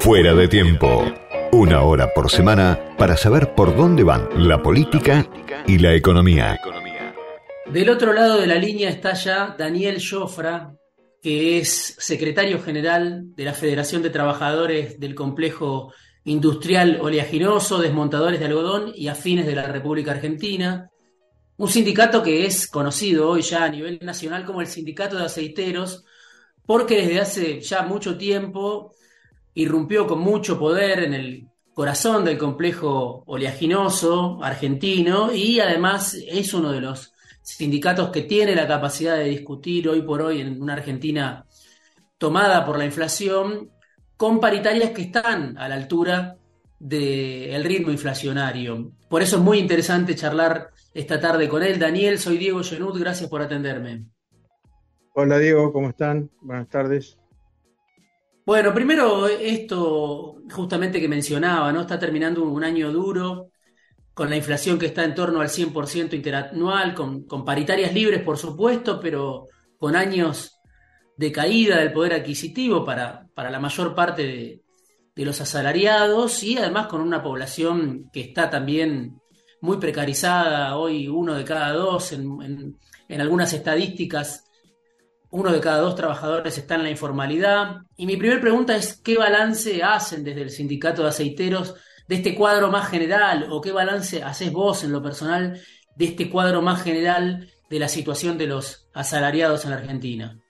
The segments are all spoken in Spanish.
Fuera de tiempo. Una hora por semana para saber por dónde van la política y la economía. Del otro lado de la línea está ya Daniel Jofra, que es secretario general de la Federación de Trabajadores del Complejo Industrial Oleaginoso, Desmontadores de Algodón y Afines de la República Argentina. Un sindicato que es conocido hoy ya a nivel nacional como el Sindicato de Aceiteros, porque desde hace ya mucho tiempo irrumpió con mucho poder en el corazón del complejo oleaginoso argentino y además es uno de los sindicatos que tiene la capacidad de discutir hoy por hoy en una Argentina tomada por la inflación con paritarias que están a la altura del ritmo inflacionario. Por eso es muy interesante charlar esta tarde con él. Daniel, soy Diego Genud, gracias por atenderme. Hola Diego, ¿cómo están? Buenas tardes. Bueno, primero esto justamente que mencionaba, ¿no? Está terminando un año duro, con la inflación que está en torno al 100% interanual, con, con, paritarias libres, por supuesto, pero con años de caída del poder adquisitivo para, para la mayor parte de, de, los asalariados y además con una población que está también muy precarizada, hoy uno de cada dos, en, en, en algunas estadísticas uno de cada dos trabajadores está en la informalidad. Y mi primera pregunta es, ¿qué balance hacen desde el sindicato de aceiteros de este cuadro más general o qué balance haces vos en lo personal de este cuadro más general de la situación de los asalariados en la Argentina?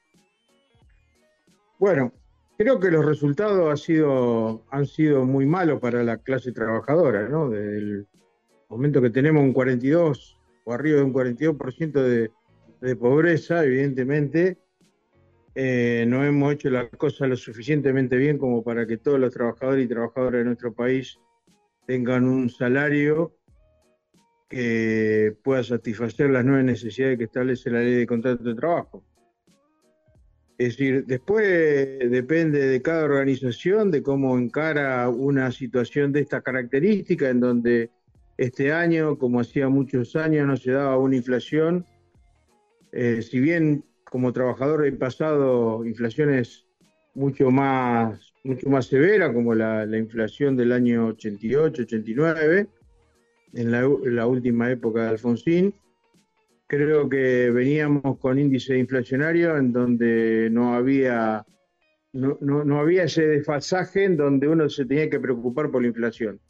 Bueno, creo que los resultados han sido, han sido muy malos para la clase trabajadora, ¿no? Desde el momento que tenemos un 42 o arriba de un 42% de, de pobreza, evidentemente, eh, no hemos hecho las cosas lo suficientemente bien como para que todos los trabajadores y trabajadoras de nuestro país tengan un salario que pueda satisfacer las nuevas necesidades que establece la ley de contrato de trabajo. Es decir, después depende de cada organización, de cómo encara una situación de esta característica, en donde este año, como hacía muchos años, no se daba una inflación. Eh, si bien como trabajador he pasado inflaciones mucho más, mucho más severas, como la, la inflación del año 88, 89, en la, última época de Alfonsín. Creo que veníamos con índice inflacionario en donde no había, no, no, no había ese desfasaje en donde uno se tenía que preocupar por la inflación.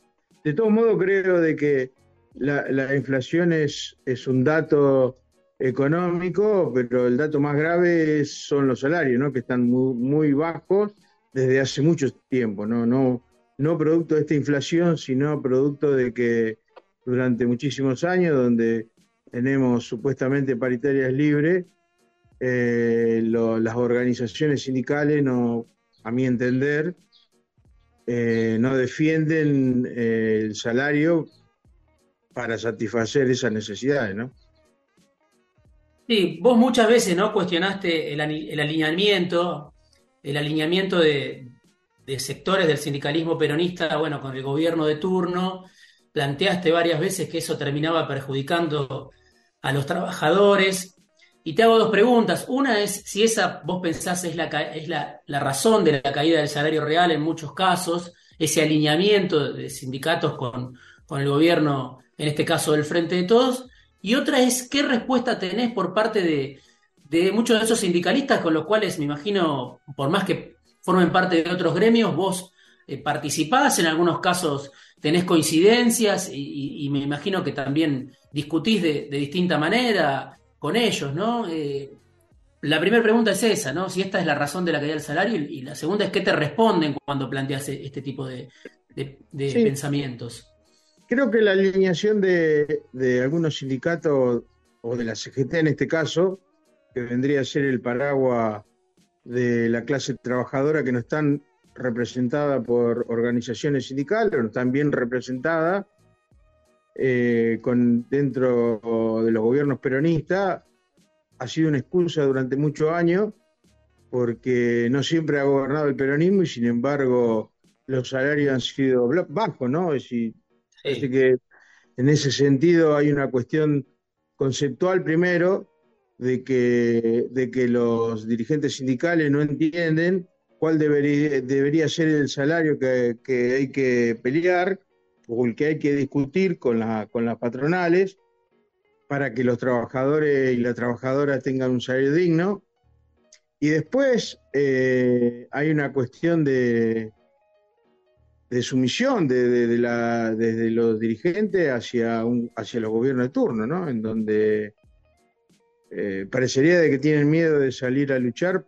De todos modos, creo de que la, la inflación es, es un dato económico, pero el dato más grave son los salarios, ¿no? que están muy, bajos desde hace mucho tiempo, ¿no? No, no producto de esta inflación, sino producto de que durante muchísimos años, donde tenemos supuestamente paritarias libres, eh, las organizaciones sindicales, no, a mi entender, eh, no defienden eh, el salario para satisfacer esas necesidades, ¿no? Sí, vos muchas veces no cuestionaste el, alineamiento, el alineamiento de, sectores del sindicalismo peronista, bueno, con el gobierno de turno. Planteaste varias veces que eso terminaba perjudicando a los trabajadores. Y te hago dos preguntas. Una es si esa vos pensás es la, es la, razón de la caída del salario real en muchos casos, ese alineamiento de sindicatos con el gobierno, en este caso del Frente de Todos. Y otra es, ¿qué respuesta tenés por parte de, de, muchos de esos sindicalistas con los cuales me imagino, por más que formen parte de otros gremios, vos eh, participás, en algunos casos tenés coincidencias y, y, me imagino que también discutís de, de distinta manera con ellos, ¿no? Eh, la primera pregunta es esa, ¿no? Si esta es la razón de la caída del salario y, y la segunda es qué te responden cuando planteas este tipo de, de sí. pensamientos creo que la alineación de, algunos sindicatos, o de la CGT en este caso, que vendría a ser el paraguas de la clase trabajadora que no están representadas por organizaciones sindicales, no están bien representadas eh, con, dentro de los gobiernos peronistas, ha sido una excusa durante muchos años porque no siempre ha gobernado el peronismo y sin embargo los salarios han sido bajos, ¿no? Es decir, Sí. Así que en ese sentido hay una cuestión conceptual primero de que, de que los dirigentes sindicales no entienden cuál debería, debería ser el salario que, que, hay que pelear o el que hay que discutir con, la, con las patronales para que los trabajadores y las trabajadoras tengan un salario digno. Y después eh, hay una cuestión de, de sumisión de, de, la, desde los dirigentes hacia, un, hacia los gobiernos de turno, ¿no? En donde eh, parecería de que tienen miedo de salir a luchar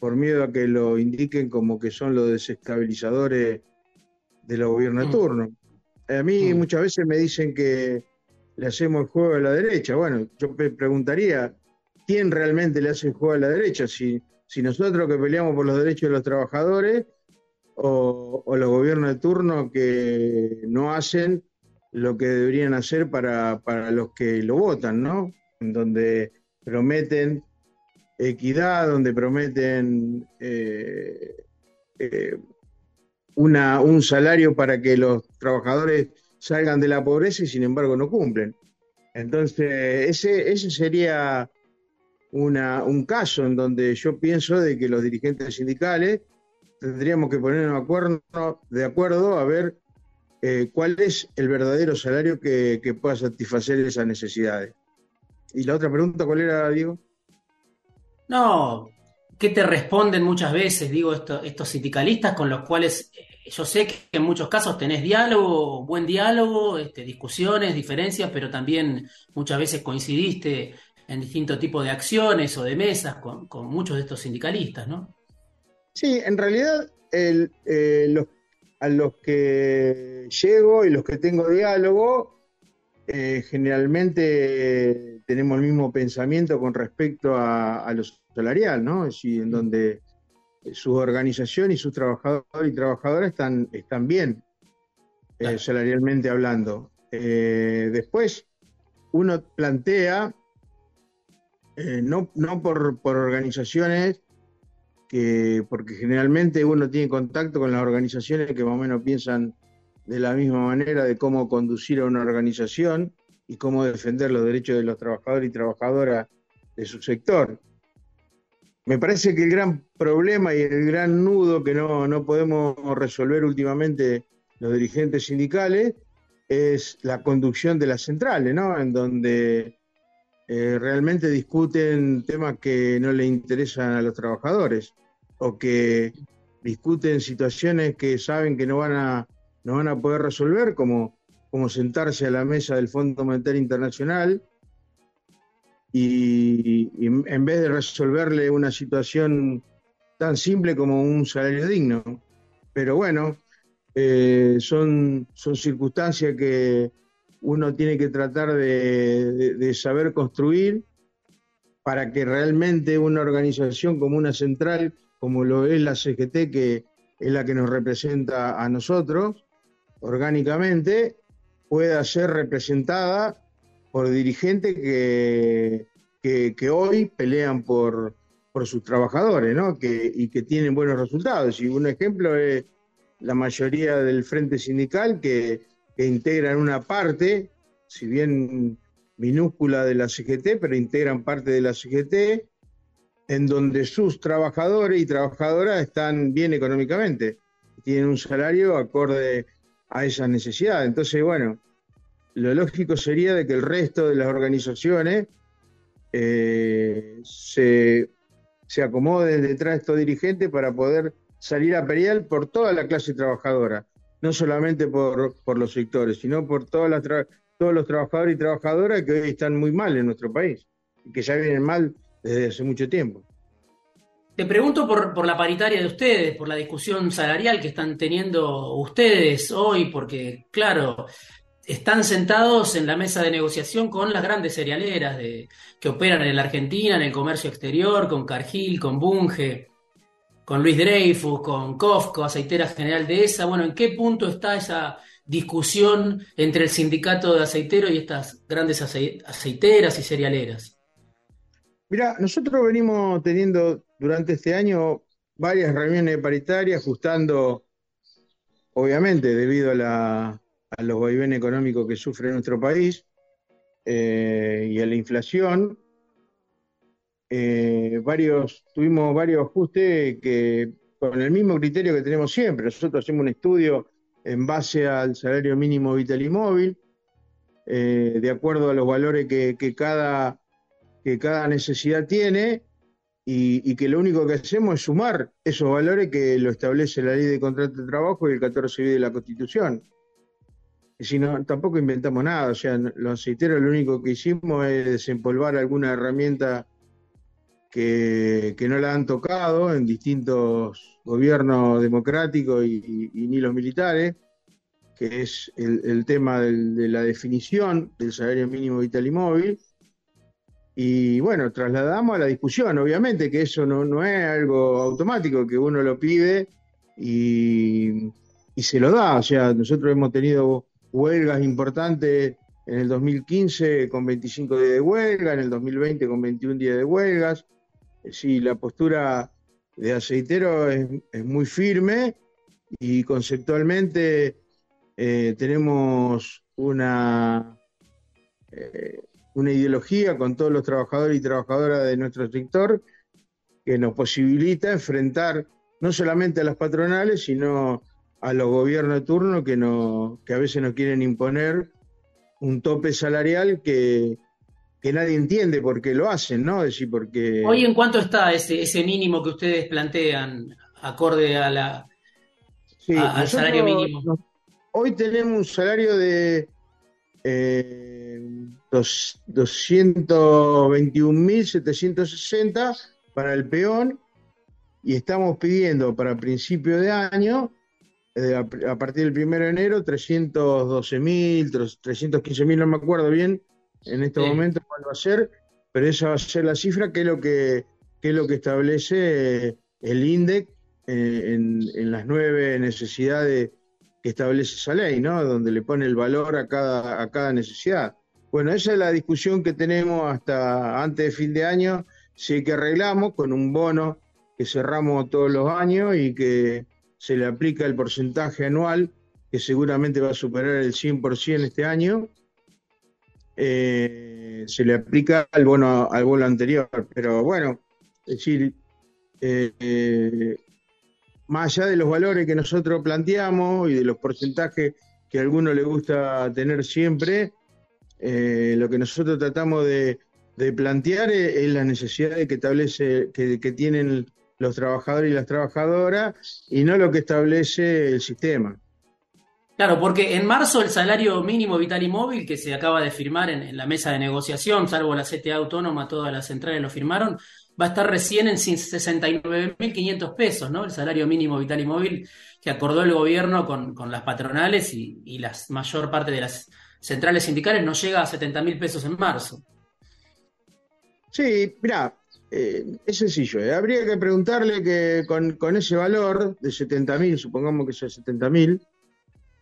por miedo a que lo indiquen como que son los desestabilizadores de los gobiernos de mm. turno. A mí mm. muchas veces me dicen que le hacemos el juego a la derecha. Bueno, yo me preguntaría, ¿quién realmente le hace el juego a la derecha? Si, si nosotros que peleamos por los derechos de los trabajadores o, los gobiernos de turno que no hacen lo que deberían hacer para, los que lo votan, ¿no? En donde prometen equidad, donde prometen eh, eh, una, un salario para que los trabajadores salgan de la pobreza y sin embargo no cumplen. Entonces, ese, ese sería una, un caso en donde yo pienso de que los dirigentes sindicales tendríamos que ponernos de acuerdo, a ver eh, cuál es el verdadero salario que, pueda satisfacer esas necesidades. Y la otra pregunta, ¿cuál era, Diego? No, ¿qué te responden muchas veces, digo, estos sindicalistas con los cuales eh, yo sé que en muchos casos tenés diálogo, buen diálogo, este, discusiones, diferencias, pero también muchas veces coincidiste en distintos tipos de acciones o de mesas con muchos de estos sindicalistas, ¿no? Sí, en realidad eh, a los que llego y los que tengo diálogo, eh, generalmente tenemos el mismo pensamiento con respecto a, lo salarial, ¿no? Es decir, en donde su organización y sus trabajadores y trabajadoras están, están bien, eh, salarialmente hablando. después, uno plantea, no, no por, por organizaciones que, porque generalmente uno tiene contacto con las organizaciones que más o menos piensan de la misma manera de cómo conducir a una organización y cómo defender los derechos de los trabajadores y trabajadoras de su sector. Me parece que el gran problema y el gran nudo que no, no podemos resolver últimamente los dirigentes sindicales es la conducción de las centrales, ¿no? En donde eh, realmente discuten temas que no le interesan a los trabajadores o que discuten situaciones que saben que no van a, no van a poder resolver, como, como sentarse a la mesa del Fondo Monetario Internacional y, en vez de resolverle una situación tan simple como un salario digno. Pero bueno, eh, son, son circunstancias que uno tiene que tratar de, saber construir para que realmente una organización como una central, como lo es la CGT, que es la que nos representa a nosotros orgánicamente, pueda ser representada por dirigentes que, que, hoy pelean por, por sus trabajadores ¿no? que, y que tienen buenos resultados. Y un ejemplo es la mayoría del frente sindical que que integran una parte, si bien minúscula de la CGT, pero integran parte de la CGT, en donde sus trabajadores y trabajadoras están bien económicamente, tienen un salario acorde a esa necesidad. Entonces, bueno, lo lógico sería de que el resto de las organizaciones eh, se, se acomoden detrás de estos dirigentes para poder salir a pelear por toda la clase trabajadora no solamente por, los sectores, sino por todas las todos los trabajadores y trabajadoras que hoy están muy mal en nuestro país y que ya vienen mal desde hace mucho tiempo. Te pregunto por, por, la paritaria de ustedes, por la discusión salarial que están teniendo ustedes hoy, porque, claro, están sentados en la mesa de negociación con las grandes cerealeras de, que operan en la Argentina, en el comercio exterior, con Cargill, con Bunge con Luis Dreyfus, con Kofco, Aceitera General de esa. Bueno, ¿en qué punto está esa discusión entre el sindicato de aceiteros y estas grandes aceiteras y cerealeras? Mira, nosotros venimos teniendo durante este año varias reuniones paritarias, ajustando, obviamente, debido a, los vaivenes económicos que sufre nuestro país eh, y a la inflación, eh, tuvimos varios ajustes que con el mismo criterio que tenemos siempre. Nosotros hacemos un estudio en base al salario mínimo vital y móvil, eh, de acuerdo a los valores que, cada, que cada necesidad tiene, y, que lo único que hacemos es sumar esos valores que lo establece la ley de contrato de trabajo y el 14 de la Constitución. Y si no, tampoco inventamos nada, o sea, los aceiteros lo único que hicimos es desempolvar alguna herramienta que, no la han tocado en distintos gobiernos democráticos y, ni los militares, que es el, tema de la definición del salario mínimo vital y móvil. Y bueno, trasladamos a la discusión, obviamente que eso no, no es algo automático, que uno lo pide y, y se lo da. O sea, nosotros hemos tenido huelgas importantes en el 2015 con 25 días de huelga, en el 2020 con 21 días de huelgas. Sí, la postura de aceitero es, muy firme y conceptualmente eh, tenemos una, eh, una ideología con todos los trabajadores y trabajadoras de nuestro sector que nos posibilita enfrentar no solamente a las patronales, sino a los gobiernos de turno que, no, que a veces nos quieren imponer un tope salarial que, que nadie entiende por qué lo hacen, ¿no? Es decir, porque... Hoy, ¿en cuánto está ese, ese mínimo que ustedes plantean acorde a la, al salario mínimo? hoy tenemos un salario de eh, 221.760 para el peón y estamos pidiendo para principio de año eh, a, partir del 1 de enero 312.000, 315.000, no me acuerdo bien en este momento cuál va a ser, pero esa va a ser la cifra que es lo que, es lo que establece eh, el INDEC eh, en, las nueve necesidades que establece esa ley, ¿no? Donde le pone el valor a cada, a cada necesidad. Bueno, esa es la discusión que tenemos hasta antes de fin de año, si que arreglamos con un bono que cerramos todos los años y que se le aplica el porcentaje anual, que seguramente va a superar el 100% este año, eh, se le aplica al bono, al bono anterior. Pero bueno, es decir, eh, eh, más allá de los valores que nosotros planteamos y de los porcentajes que a algunos le gusta tener siempre, lo que nosotros tratamos de, plantear es, la necesidad que establece, que tienen los trabajadores y las trabajadoras y no lo que establece el sistema. Claro, porque en marzo el salario mínimo vital y móvil que se acaba de firmar en, la mesa de negociación, salvo la CTA autónoma, todas las centrales lo firmaron, va a estar recién en 69.500 pesos, ¿no? El salario mínimo vital y móvil que acordó el gobierno con, las patronales y, y, la mayor parte de las centrales sindicales no llega a 70.000 pesos en marzo. Sí, mira, eh, es sencillo, ¿eh? habría que preguntarle que con, ese valor de 70.000, supongamos que sea 70.000,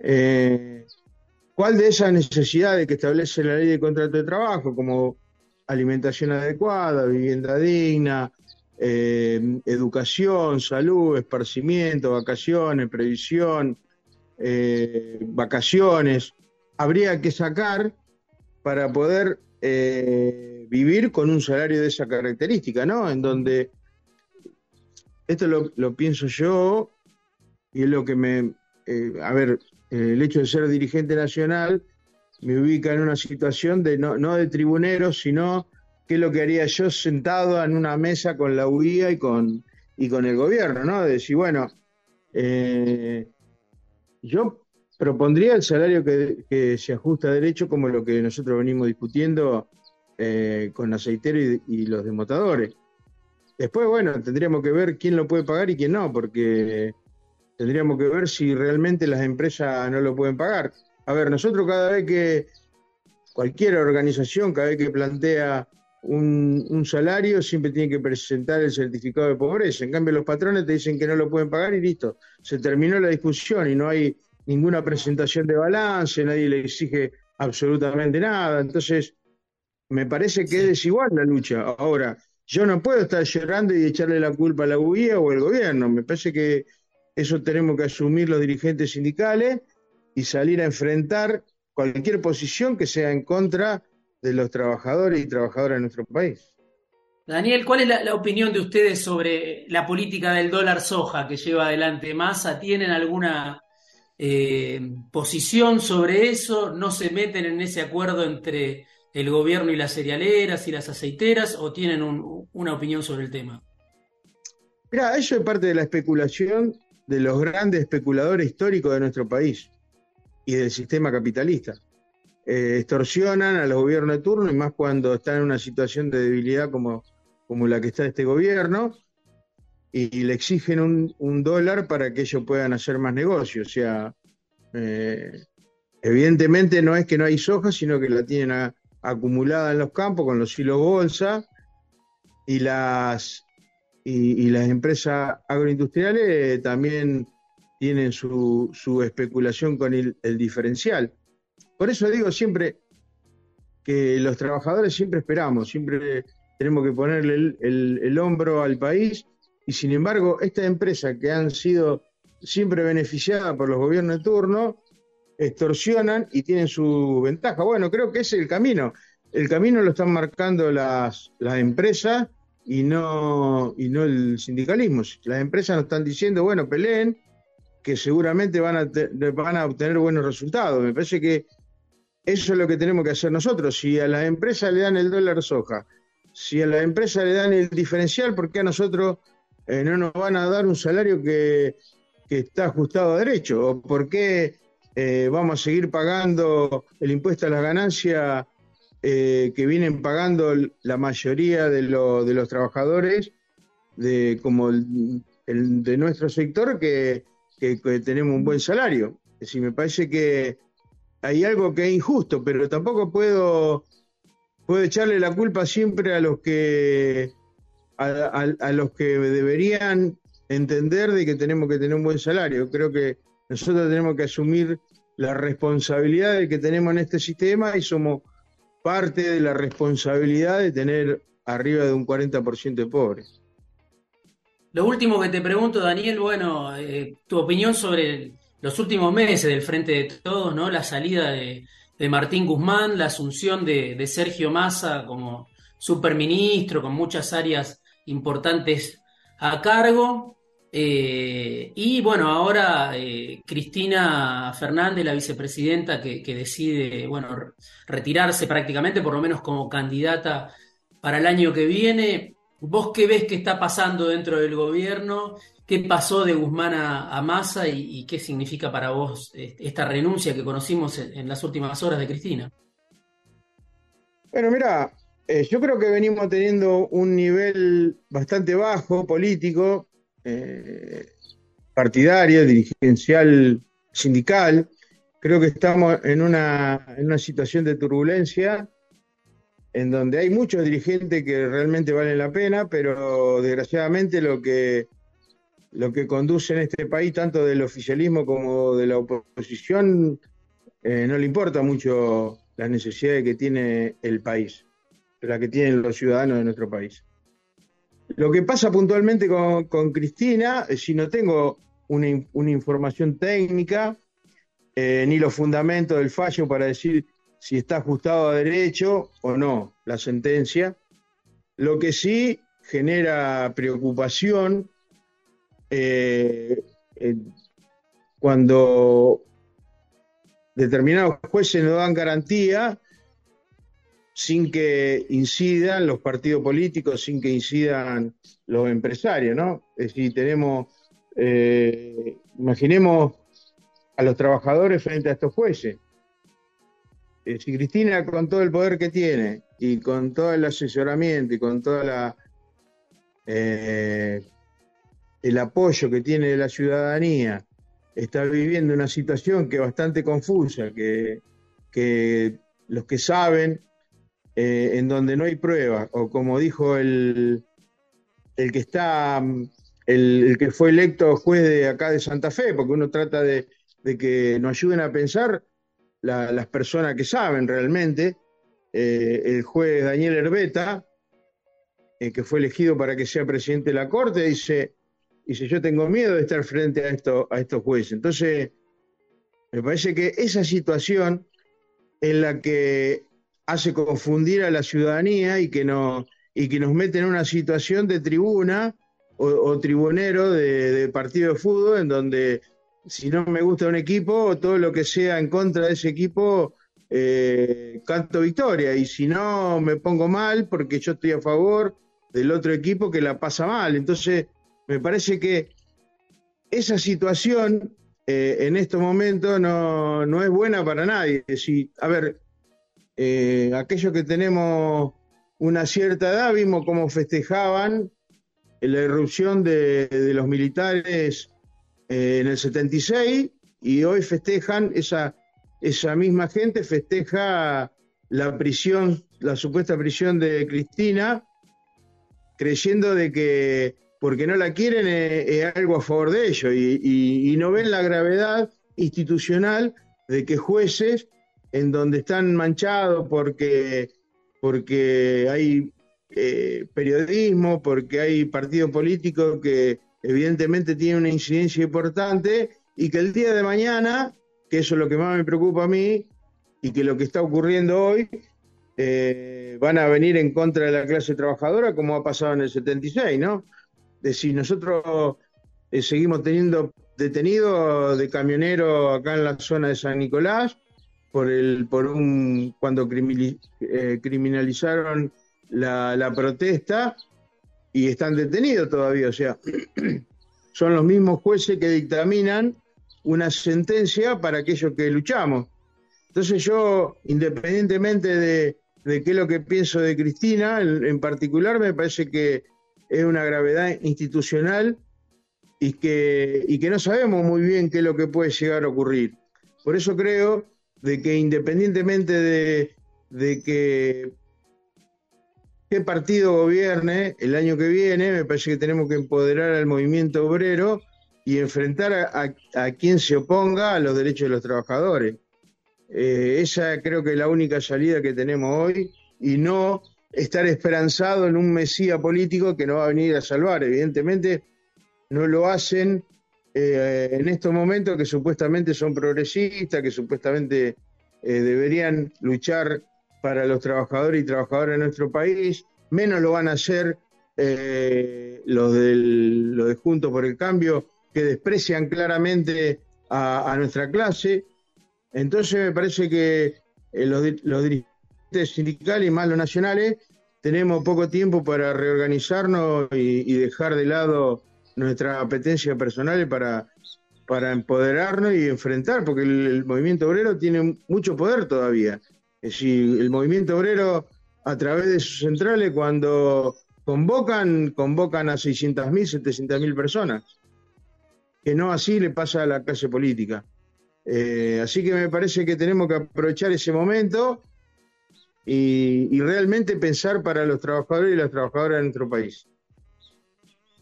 eh, ¿cuál de esas necesidades que establece la ley de contrato de trabajo, como alimentación adecuada, vivienda digna, educación, salud, esparcimiento, vacaciones, previsión, vacaciones, habría que sacar para poder vivir con un salario de esa característica, ¿no? En donde, esto lo, pienso yo, y es lo que me, eh, a ver, el hecho de ser dirigente nacional me ubica en una situación de no, no de tribunero, sino qué es lo que haría yo sentado en una mesa con la UIA y con, y con el gobierno, ¿no? De decir, bueno, eh, yo propondría el salario que, que, se ajusta a derecho como lo que nosotros venimos discutiendo eh, con aceitero y, los desmotadores. Después, bueno, tendríamos que ver quién lo puede pagar y quién no, porque tendríamos que ver si realmente las empresas no lo pueden pagar. A ver, nosotros cada vez que cualquier organización, cada vez que plantea un, salario, siempre tiene que presentar el certificado de pobreza. En cambio, los patrones te dicen que no lo pueden pagar y listo. Se terminó la discusión y no hay ninguna presentación de balance, nadie le exige absolutamente nada. Entonces, me parece que es desigual la lucha. Ahora, yo no puedo estar llorando y echarle la culpa a la UIA o al gobierno. Me parece que eso tenemos que asumir los dirigentes sindicales y salir a enfrentar cualquier posición que sea en contra de los trabajadores y trabajadoras de nuestro país. Daniel, ¿cuál es la, opinión de ustedes sobre la política del dólar soja que lleva adelante Massa? ¿Tienen alguna eh, posición sobre eso? ¿No se meten en ese acuerdo entre el gobierno y las cerealeras y las aceiteras o tienen una opinión sobre el tema? Mira, eso es parte de la especulación de los grandes especuladores históricos de nuestro país y del sistema capitalista. Eh, extorsionan a los gobiernos de turno y más cuando están en una situación de debilidad como como la que está este gobierno, y, le exigen un, dólar para que ellos puedan hacer más negocios. O sea, eh, evidentemente no es que no hay soja, sino que la tienen acumulada en los campos con los hilos bolsa y las, y, las empresas agroindustriales también tienen su, especulación con el, diferencial. Por eso digo siempre que los trabajadores siempre esperamos, siempre tenemos que ponerle el, hombro al país y sin embargo estas empresas que han sido siempre beneficiadas por los gobiernos de turno extorsionan y tienen su ventaja. Bueno, creo que ese es el camino. El camino lo están marcando las, las empresas y no, y no el sindicalismo. Las empresas nos están diciendo, bueno, peleen, que seguramente van a, van a obtener buenos resultados. Me parece que eso es lo que tenemos que hacer nosotros. Si a las empresas le dan el dólar soja si a la empresa le dan el diferencial, ¿por qué a nosotros eh, no nos van a dar un salario que, está ajustado a derecho? ¿O por qué eh, vamos a seguir pagando el impuesto a las ganancias eh, que vienen pagando la mayoría de, los trabajadores de, como el, de nuestro sector que, que, tenemos un buen salario? Es decir, me parece que hay algo que es injusto, pero tampoco puedo puede echarle la culpa siempre a los que a, los que deberían entender de que tenemos que tener un buen salario. Creo que nosotros tenemos que asumir la responsabilidad de que tenemos en este sistema y somos parte de la responsabilidad de tener arriba de un 40% de pobres. Lo último que te pregunto, Daniel, bueno, eh, tu opinión sobre los últimos meses del Frente de Todos, ¿no? La salida de, de Martín Guzmán, la asunción de, Sergio Massa como superministro, con muchas áreas importantes a cargo. Eh, y bueno, ahora eh, Cristina Fernández, la vicepresidenta, que, decide bueno, retirarse prácticamente, por lo menos como candidata para el año que viene. ¿Vos qué ves que está pasando dentro del gobierno ¿Qué pasó de Guzmán a, Massa y, qué significa para vos esta renuncia que conocimos en, las últimas horas de Cristina? Bueno, mira, eh, yo creo que venimos teniendo un nivel bastante bajo político, eh, partidario, dirigencial, sindical. Creo que estamos en una, en una situación de turbulencia en donde hay muchos dirigentes que realmente valen la pena, pero desgraciadamente lo que lo que conduce en este país, tanto del oficialismo como de la oposición, eh, no le importa mucho las necesidades que tiene el país, las que tienen los ciudadanos de nuestro país. Lo que pasa puntualmente con, Cristina, eh, si no tengo una, información técnica, eh, ni los fundamentos del fallo para decir si está ajustado a derecho o no la sentencia, lo que sí genera preocupación eh, cuando determinados jueces no dan garantía sin que incidan los partidos políticos, sin que incidan los empresarios, ¿no? Es decir, tenemos, eh, imaginemos a los trabajadores frente a estos jueces. si Cristina, con todo el poder que tiene y con todo el asesoramiento y con toda la el apoyo que tiene la ciudadanía está viviendo una situación que es bastante confusa, que, los que saben, eh, en donde no hay pruebas, o como dijo el, el que está, el, que fue electo juez de acá de Santa Fe, porque uno trata de, que nos ayuden a pensar las personas que saben realmente, eh, el juez Daniel Herbeta, eh, que fue elegido para que sea presidente de la Corte, dice, si yo tengo miedo de estar frente a, esto, a estos jueces. Entonces, me parece que esa situación en la que hace confundir a la ciudadanía y que no, y que nos mete en una situación de tribuna o, tribunero de, partido de fútbol en donde si no me gusta un equipo, todo lo que sea en contra de ese equipo, eh, canto victoria. Y si no, me pongo mal porque yo estoy a favor del otro equipo que la pasa mal. Entonces, me parece que esa situación eh, en estos momentos no, no, es buena para nadie. Si, a ver, eh, aquellos que tenemos una cierta edad vimos cómo festejaban la irrupción de, los militares eh, en el 76 y hoy festejan, esa, esa misma gente festeja la prisión, la supuesta prisión de Cristina, creyendo de que porque no la quieren es, algo a favor de ellos y, no ven la gravedad institucional de que jueces en donde están manchados porque, porque hay eh, periodismo, porque hay partidos políticos que evidentemente tienen una incidencia importante y que el día de mañana, que eso es lo que más me preocupa a mí y que lo que está ocurriendo hoy, eh, van a venir en contra de la clase trabajadora como ha pasado en el 76, ¿no? Es decir, nosotros eh, seguimos teniendo detenidos de camioneros acá en la zona de San Nicolás por el por un cuando criminalizaron la, protesta y están detenidos todavía. O sea, son los mismos jueces que dictaminan una sentencia para aquellos que luchamos. Entonces yo, independientemente de, qué es lo que pienso de Cristina, en, particular me parece que es una gravedad institucional y que, y que no sabemos muy bien qué es lo que puede llegar a ocurrir. Por eso creo de que independientemente de, de que qué partido gobierne el año que viene, me parece que tenemos que empoderar al movimiento obrero y enfrentar a, quien se oponga a los derechos de los trabajadores. Eh, esa creo que es la única salida que tenemos hoy y no estar esperanzado en un mesía político que no va a venir a salvar. Evidentemente no lo hacen eh, en estos momentos que supuestamente son progresistas, que supuestamente eh, deberían luchar para los trabajadores y trabajadoras de nuestro país, menos lo van a hacer eh, los, del, de Juntos por el Cambio, que desprecian claramente a, nuestra clase. Entonces me parece que los, dirigentes sindicales y más los nacionales tenemos poco tiempo para reorganizarnos y, dejar de lado nuestras apetencias personales para, para empoderarnos y enfrentar, porque el movimiento obrero tiene mucho poder todavía. Es decir, el movimiento obrero, a través de sus centrales, cuando convocan, convocan a 600.000, 700.000 personas. Que no así le pasa a la clase política. Eh, así que me parece que tenemos que aprovechar ese momento y, realmente pensar para los trabajadores y las trabajadoras de nuestro país.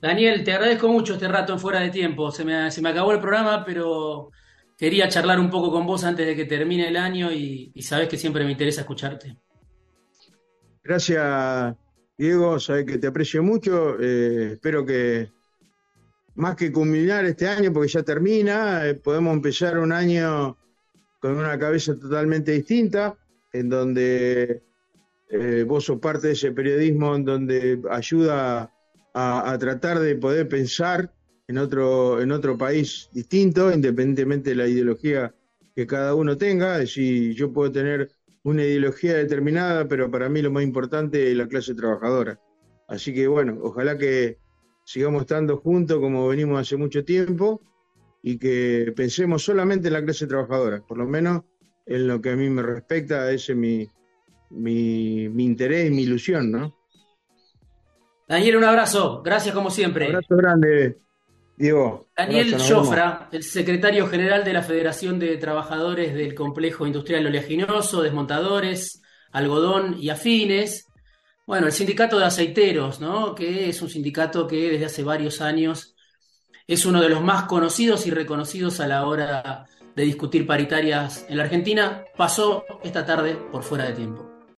Daniel, te agradezco mucho este rato en fuera de tiempo. Se me, se me acabó el programa, pero quería charlar un poco con vos antes de que termine el año y, sabes que siempre me interesa escucharte. Gracias, Diego, sabes que te aprecio mucho. Eh, espero que más que culminar este año, porque ya termina, eh, podemos empezar un año con una cabeza totalmente distinta, en donde eh, vos sos parte de ese periodismo en donde ayuda a tratar de poder pensar en otro, en otro país distinto, independientemente de la ideología que cada uno tenga. Es decir, yo puedo tener una ideología determinada, pero para mí lo más importante es la clase trabajadora. Así que bueno, ojalá que sigamos estando juntos como venimos hace mucho tiempo y que pensemos solamente en la clase trabajadora, por lo menos en lo que a mí me respecta, ese es mi, mi, mi interés y mi ilusión, ¿no? Daniel, un abrazo, gracias como siempre. Un abrazo grande. Daniel Jofra, el secretario general de la Federación de Trabajadores del Complejo Industrial Oleaginoso, Desmontadores, Algodón y Afines. Bueno, el sindicato de aceiteros, ¿no? que es un sindicato que desde hace varios años es uno de los más conocidos y reconocidos a la hora de discutir paritarias en la Argentina, pasó esta tarde por fuera de tiempo.